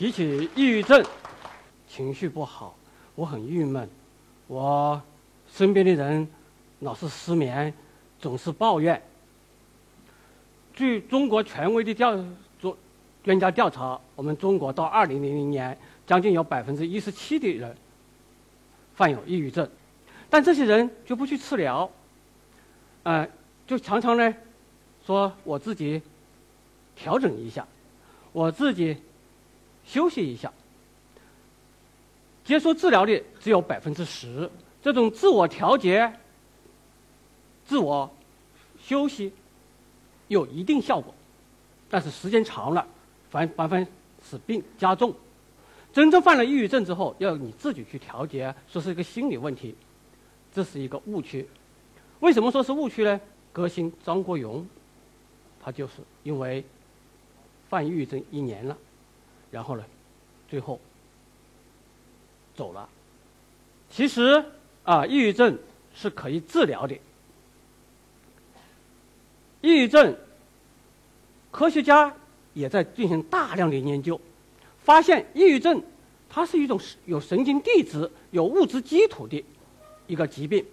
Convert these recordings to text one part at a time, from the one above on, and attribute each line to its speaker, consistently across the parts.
Speaker 1: 提起抑郁症，情绪不好，我很郁闷，我身边的人老是失眠，总是抱怨。据中国权威的调做专家调查，我们中国到二零零零年，将近有百分之一十七的人患有抑郁症，但这些人就不去治疗，呃，就常常呢说我自己调整一下，我自己休息一下。接受治疗的只有百分之十，这种自我调节、自我休息。有一定效果，但是时间长了，反反反使病加重。真正犯了抑郁症之后，要你自己去调节，说是一个心理问题，这是一个误区。为什么说是误区呢？歌星张国荣，他就是因为犯抑郁症一年了，然后呢，最后走了。其实啊，抑郁症是可以治疗的。抑郁症，科学家也在进行大量的研究，发现抑郁症它是一种有神经递质、有物质基础的一个疾病，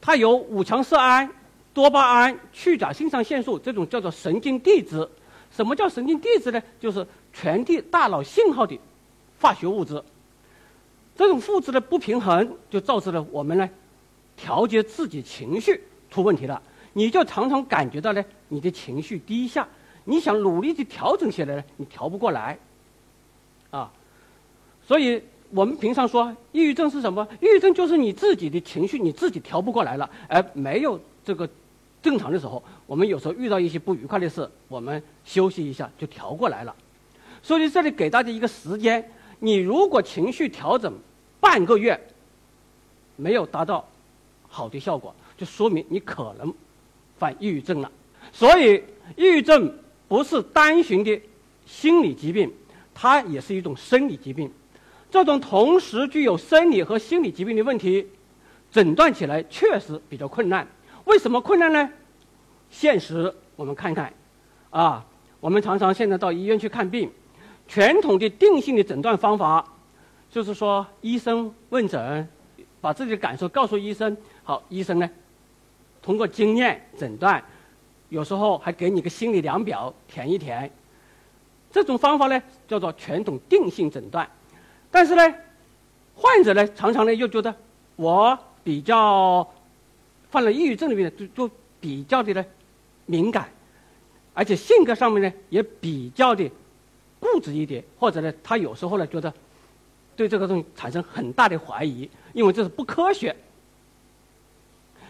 Speaker 1: 它有五羟色胺、多巴胺、去甲肾上腺素这种叫做神经递质。什么叫神经递质呢？就是传递大脑信号的化学物质。这种物质的不平衡，就造成了我们呢调节自己情绪出问题了。你就常常感觉到呢，你的情绪低下，你想努力去调整起来呢，你调不过来，啊，所以我们平常说，抑郁症是什么？抑郁症就是你自己的情绪你自己调不过来了，而没有这个正常的时候，我们有时候遇到一些不愉快的事，我们休息一下就调过来了。所以这里给大家一个时间，你如果情绪调整半个月没有达到好的效果，就说明你可能。犯抑郁症了，所以抑郁症不是单纯的心理疾病，它也是一种生理疾病。这种同时具有生理和心理疾病的问题，诊断起来确实比较困难。为什么困难呢？现实我们看看，啊，我们常常现在到医院去看病，传统的定性的诊断方法，就是说医生问诊，把自己的感受告诉医生，好，医生呢？通过经验诊断，有时候还给你个心理量表填一填。这种方法呢叫做传统定性诊断，但是呢，患者呢常常呢又觉得我比较患了抑郁症的病人就就比较的呢敏感，而且性格上面呢也比较的固执一点，或者呢他有时候呢觉得对这个东西产生很大的怀疑，因为这是不科学。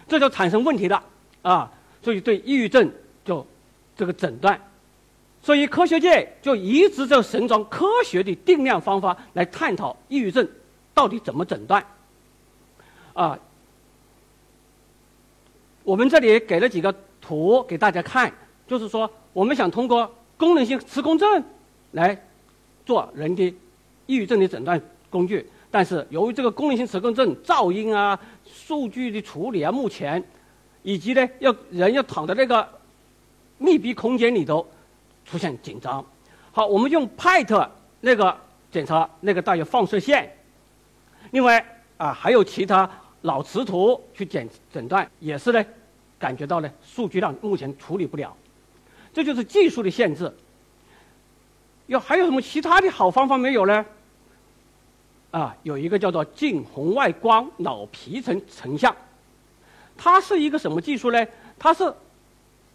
Speaker 1: 这就产生问题了，啊，所以对抑郁症就这个诊断，所以科学界就一直在寻找科学的定量方法来探讨抑郁症到底怎么诊断，啊，我们这里给了几个图给大家看，就是说我们想通过功能性磁共振来做人的抑郁症的诊断工具，但是由于这个功能性磁共振噪音啊。数据的处理啊，目前，以及呢，要人要躺在那个密闭空间里头，出现紧张。好，我们用 PET 那个检查那个带有放射线。另外啊，还有其他脑磁图去检诊断，也是呢，感觉到呢，数据量目前处理不了，这就是技术的限制。要还有什么其他的好方法没有呢？啊，有一个叫做近红外光脑皮层成像，它是一个什么技术呢？它是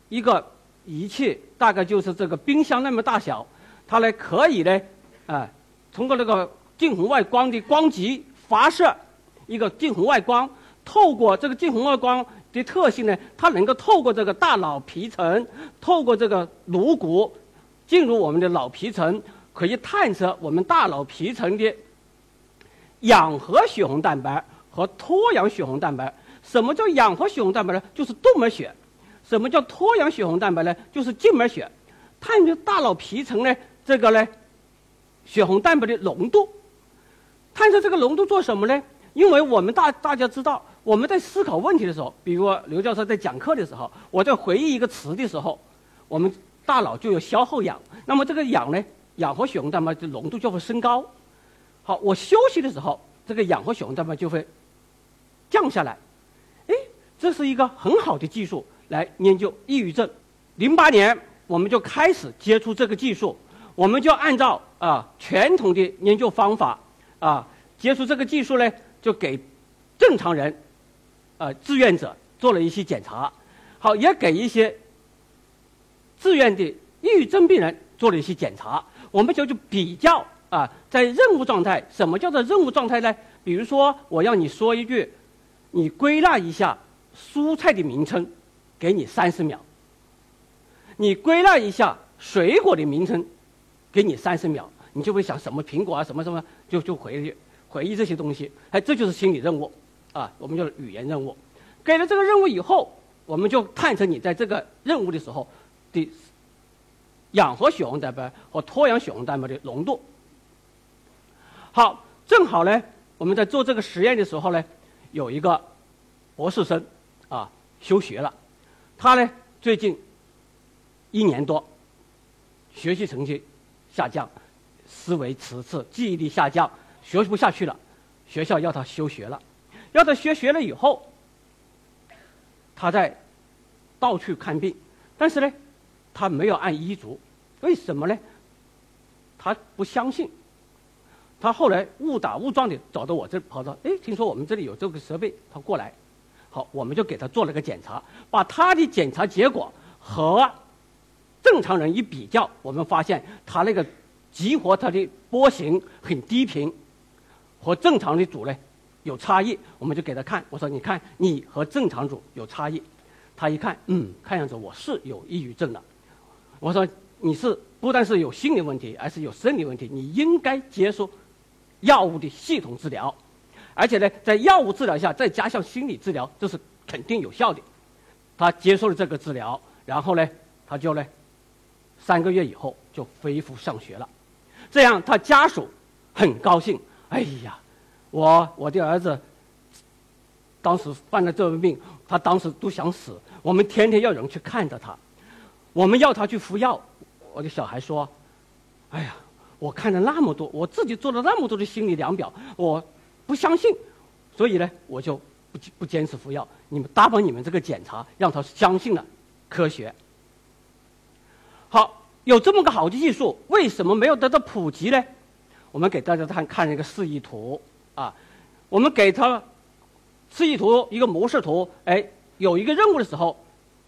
Speaker 1: 一个仪器，大概就是这个冰箱那么大小，它呢可以呢，啊，通过那个近红外光的光极发射一个近红外光，透过这个近红外光的特性呢，它能够透过这个大脑皮层，透过这个颅骨进入我们的脑皮层，可以探测我们大脑皮层的。氧合血红蛋白和脱氧血红蛋白，什么叫氧合血红蛋白呢？就是动脉血。什么叫脱氧血红蛋白呢？就是静脉血。探究大脑皮层呢，这个呢，血红蛋白的浓度。探测这个浓度做什么呢？因为我们大大家知道，我们在思考问题的时候，比如刘教授在讲课的时候，我在回忆一个词的时候，我们大脑就有消耗氧。那么这个氧呢，氧和血红蛋白的浓度就会升高。好，我休息的时候，这个氧和血红蛋白就会降下来。哎，这是一个很好的技术来研究抑郁症。零八年我们就开始接触这个技术，我们就按照啊传统的研究方法啊接触这个技术呢，就给正常人，呃志愿者做了一些检查，好也给一些自愿的抑郁症病人做了一些检查，我们就去比较啊在任务状态，什么叫做任务状态呢？比如说我让你说一句，你归纳一下蔬菜的名称，给你三十秒。你归纳一下水果的名称，给你三十秒，你就会想什么苹果啊，什么什么，就就回忆回忆这些东西。哎，这就是心理任务，啊，我们叫语言任务。给了这个任务以后，我们就探测你在这个任务的时候的氧和血红蛋白和脱氧血红蛋白的浓度。好，正好呢，我们在做这个实验的时候呢，有一个博士生啊休学了，他呢最近。一年多，学习成绩下降，思维迟滞，记忆力下降，学不下去了。学校要他休学了，要他休学了以后，他在到处看病，但是呢，他没有按医嘱，为什么呢？他不相信。他后来误打误撞的找到我这，跑到，哎，听说我们这里有这个设备，他过来，好，我们就给他做了个检查，把他的检查结果和。正常人一比较，我们发现他那个激活他的波形很低频，和正常的组呢有差异。我们就给他看，我说：“你看，你和正常组有差异。”他一看，嗯，看样子我是有抑郁症了。我说：“你是不但是有心理问题，而是有生理问题，你应该接受药物的系统治疗，而且呢，在药物治疗下再加上心理治疗，这是肯定有效的。”他接受了这个治疗，然后呢，他就呢。三个月以后就恢复上学了，这样他家属很高兴。哎呀，我我的儿子当时犯了这个病，他当时都想死。我们天天要人去看着他，我们要他去服药。我的小孩说：“哎呀，我看了那么多，我自己做了那么多的心理量表，我不相信，所以呢，我就不不坚持服药。你们答应你们这个检查，让他相信了科学。”好，有这么个好的技术，为什么没有得到普及呢？我们给大家看看一个示意图啊。我们给他示意图一个模式图，哎，有一个任务的时候，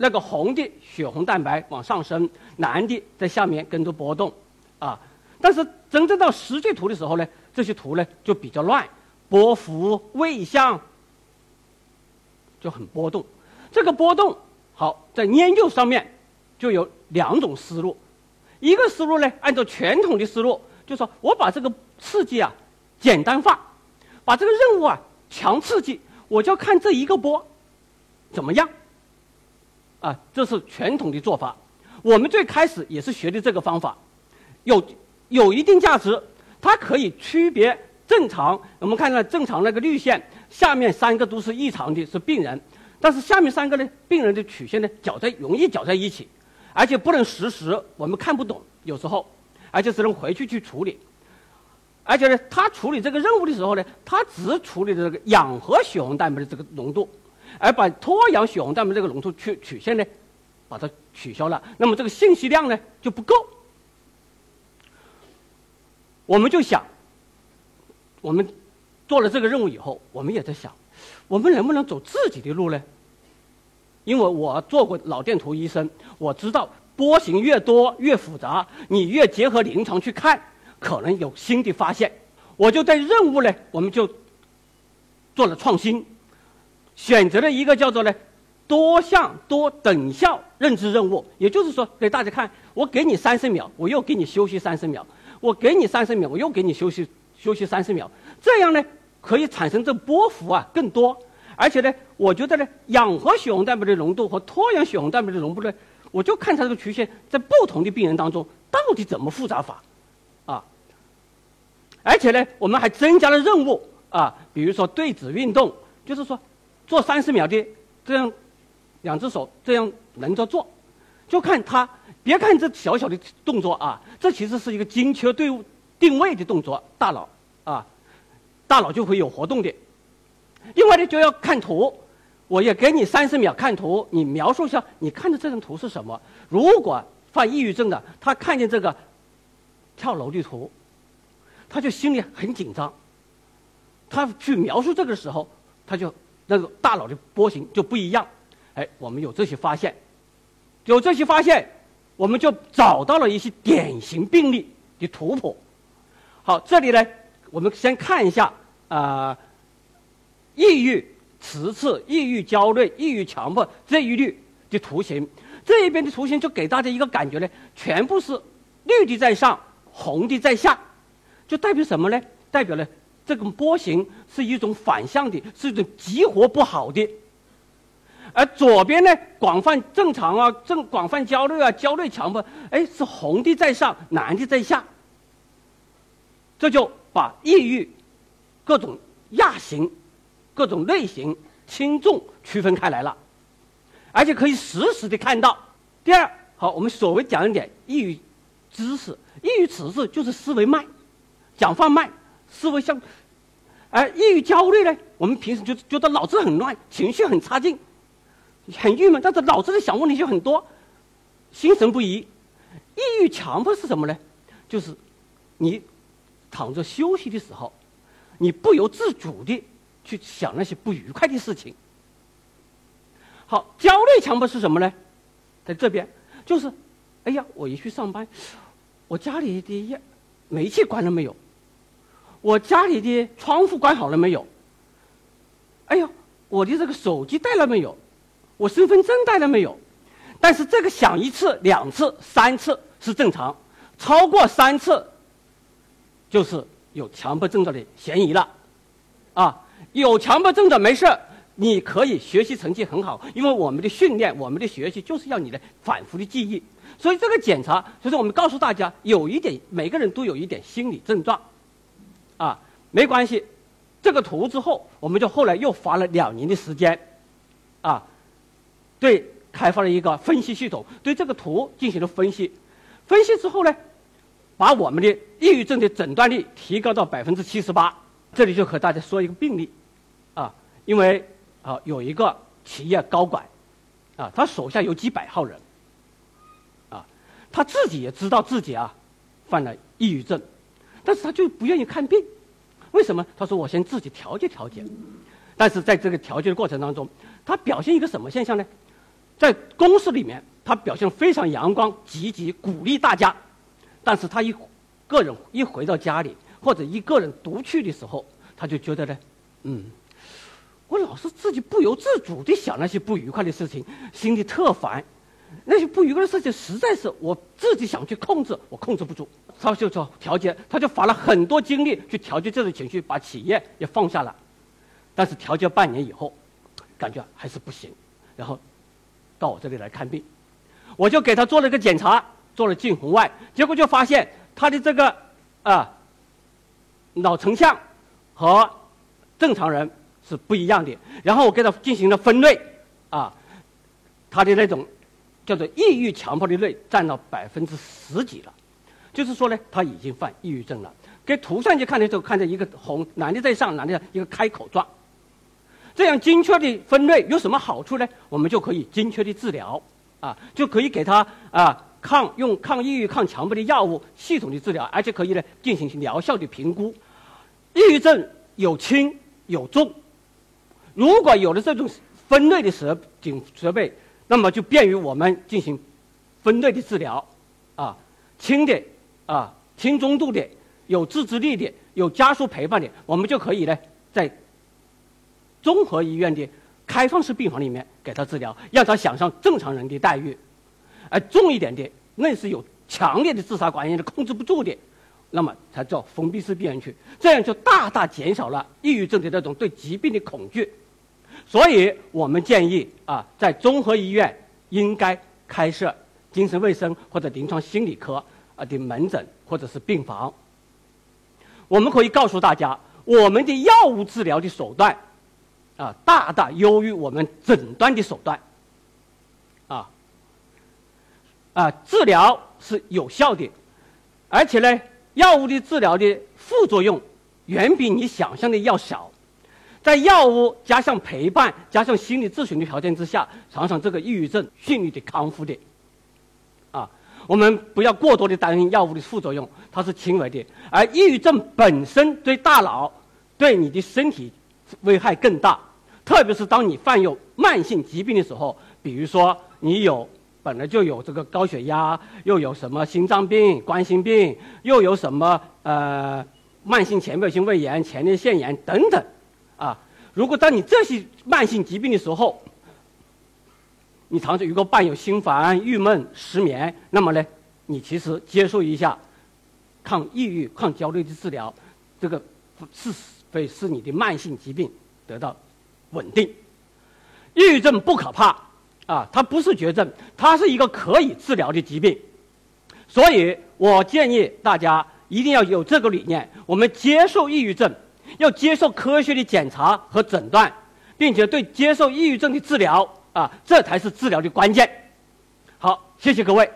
Speaker 1: 那个红的血红蛋白往上升，蓝的在下面跟着波动啊。但是真正到实际图的时候呢，这些图呢就比较乱，波幅位相就很波动。这个波动好在研究上面。就有两种思路，一个思路呢，按照传统的思路，就说我把这个刺激啊简单化，把这个任务啊强刺激，我就看这一个波怎么样，啊，这是传统的做法。我们最开始也是学的这个方法，有有一定价值，它可以区别正常。我们看到正常那个绿线，下面三个都是异常的，是病人，但是下面三个呢，病人的曲线呢搅在容易搅在一起。而且不能实时，我们看不懂，有时候，而且只能回去去处理。而且呢，他处理这个任务的时候呢，他只处理这个氧和血红蛋白的这个浓度，而把脱氧血红蛋白这个浓度曲曲线呢，把它取消了。那么这个信息量呢就不够。我们就想，我们做了这个任务以后，我们也在想，我们能不能走自己的路呢？因为我做过脑电图医生，我知道波形越多越复杂，你越结合临床去看，可能有新的发现。我就在任务呢，我们就做了创新，选择了一个叫做呢多项多等效认知任务。也就是说，给大家看，我给你三十秒，我又给你休息三十秒；我给你三十秒，我又给你休息休息三十秒。这样呢，可以产生这波幅啊更多。而且呢，我觉得呢，氧和血红蛋白的浓度和脱氧血红蛋白的浓度呢，我就看它这个曲线在不同的病人当中到底怎么复杂法，啊。而且呢，我们还增加了任务啊，比如说对指运动，就是说做三十秒的这样，两只手这样轮着做，就看他别看这小小的动作啊，这其实是一个精确对定位的动作，大脑啊，大脑就会有活动的。另外呢，就要看图，我也给你三十秒看图，你描述一下你看的这张图是什么。如果犯抑郁症的，他看见这个跳楼的图，他就心里很紧张。他去描述这个时候，他就那个大脑的波形就不一样。哎，我们有这些发现，有这些发现，我们就找到了一些典型病例的图谱。好，这里呢，我们先看一下啊，抑郁、迟滞、抑郁焦虑、抑郁强迫这一律的图形。这一边的图形就给大家一个感觉呢，全部是绿的在上，红的在下，就代表什么呢？代表了。这个波形是一种反向的，是一种激活不好的。而左边呢，广泛正常啊，正广泛焦虑啊，焦虑强迫，哎，是红的在上，蓝的在下。这就把抑郁各种亚型、各种类型轻重区分开来了，而且可以实时的看到。第二，好，我们所谓讲一点抑郁知识，抑郁此事就是思维慢，讲话慢。思维像，而抑郁焦虑呢？我们平时就觉得脑子很乱，情绪很差劲，很郁闷，但是脑子里想问题就很多，心神不怡。抑郁强迫是什么呢？就是你躺着休息的时候，你不由自主的去想那些不愉快的事情。好，焦虑强迫是什么呢？在这边，就是，哎呀，我一去上班，我家里的烟煤气关了没有？我家里的窗户关好了没有？哎呦，我的这个手机带了没有？我身份证带了没有？但是这个响一次、两次、三次是正常，超过三次就是有强迫症状的嫌疑了。啊，有强迫症的没事，你可以学习成绩很好，因为我们的训练、我们的学习就是要你的反复的记忆。所以这个检查，就是我们告诉大家，有一点，每个人都有一点心理症状。啊，没关系，这个图之后，我们就后来又花了两年的时间，啊，对，开发了一个分析系统，对这个图进行了分析，分析之后呢，把我们的抑郁症的诊断率提高到百分之七十八。这里就和大家说一个病例，啊，因为啊有一个企业高管，啊，他手下有几百号人，啊，他自己也知道自己啊犯了抑郁症。但是他就不愿意看病，为什么？他说：“我先自己调节调节。”但是在这个调节的过程当中，他表现一个什么现象呢？在公司里面，他表现非常阳光、积极，鼓励大家。但是他一个人一回到家里，或者一个人独去的时候，他就觉得呢，嗯，我老是自己不由自主地想那些不愉快的事情，心里特烦。那些不愉快的事情，实在是我自己想去控制，我控制不住。他就说调节，他就花了很多精力去调节这种情绪，把企业也放下了。但是调节半年以后，感觉还是不行，然后到我这里来看病，我就给他做了个检查，做了近红外，结果就发现他的这个啊脑成像和正常人是不一样的。然后我给他进行了分类，啊，他的那种叫做抑郁强迫的类占到百分之十几了。就是说呢，他已经犯抑郁症了。给图上去看的时候，看见一个红，男的在上，男的一个开口状。这样精确的分类有什么好处呢？我们就可以精确的治疗，啊，就可以给他啊抗用抗抑郁、抗强迫的药物系统的治疗，而且可以呢进行疗效的评估。抑郁症有轻有重，如果有了这种分类的设警设备，那么就便于我们进行分类的治疗，啊，轻的。啊，轻中度的，有自制力的，有家属陪伴的，我们就可以呢，在综合医院的开放式病房里面给他治疗，让他享受正常人的待遇。而重一点的，那是有强烈的自杀管理的控制不住的，那么才叫封闭式病院去，这样就大大减少了抑郁症的那种对疾病的恐惧。所以我们建议啊，在综合医院应该开设精神卫生或者临床心理科。啊的门诊或者是病房，我们可以告诉大家，我们的药物治疗的手段，啊，大大优于我们诊断的手段，啊，啊，治疗是有效的，而且呢，药物的治疗的副作用远比你想象的要小。在药物加上陪伴、加上心理咨询的条件之下，常常这个抑郁症顺利的康复的。啊，我们不要过多的担心药物的副作用，它是轻微的，而抑郁症本身对大脑、对你的身体危害更大。特别是当你患有慢性疾病的时候，比如说你有本来就有这个高血压，又有什么心脏病、冠心病，又有什么呃慢性前列腺胃炎、前列腺炎等等。啊，如果当你这些慢性疾病的时候，你常常如果伴有心烦、郁闷、失眠，那么呢，你其实接受一下抗抑郁、抗焦虑的治疗，这个是会使你的慢性疾病得到稳定。抑郁症不可怕啊，它不是绝症，它是一个可以治疗的疾病。所以我建议大家一定要有这个理念，我们接受抑郁症。要接受科学的检查和诊断，并且对接受抑郁症的治疗啊，这才是治疗的关键。好，谢谢各位。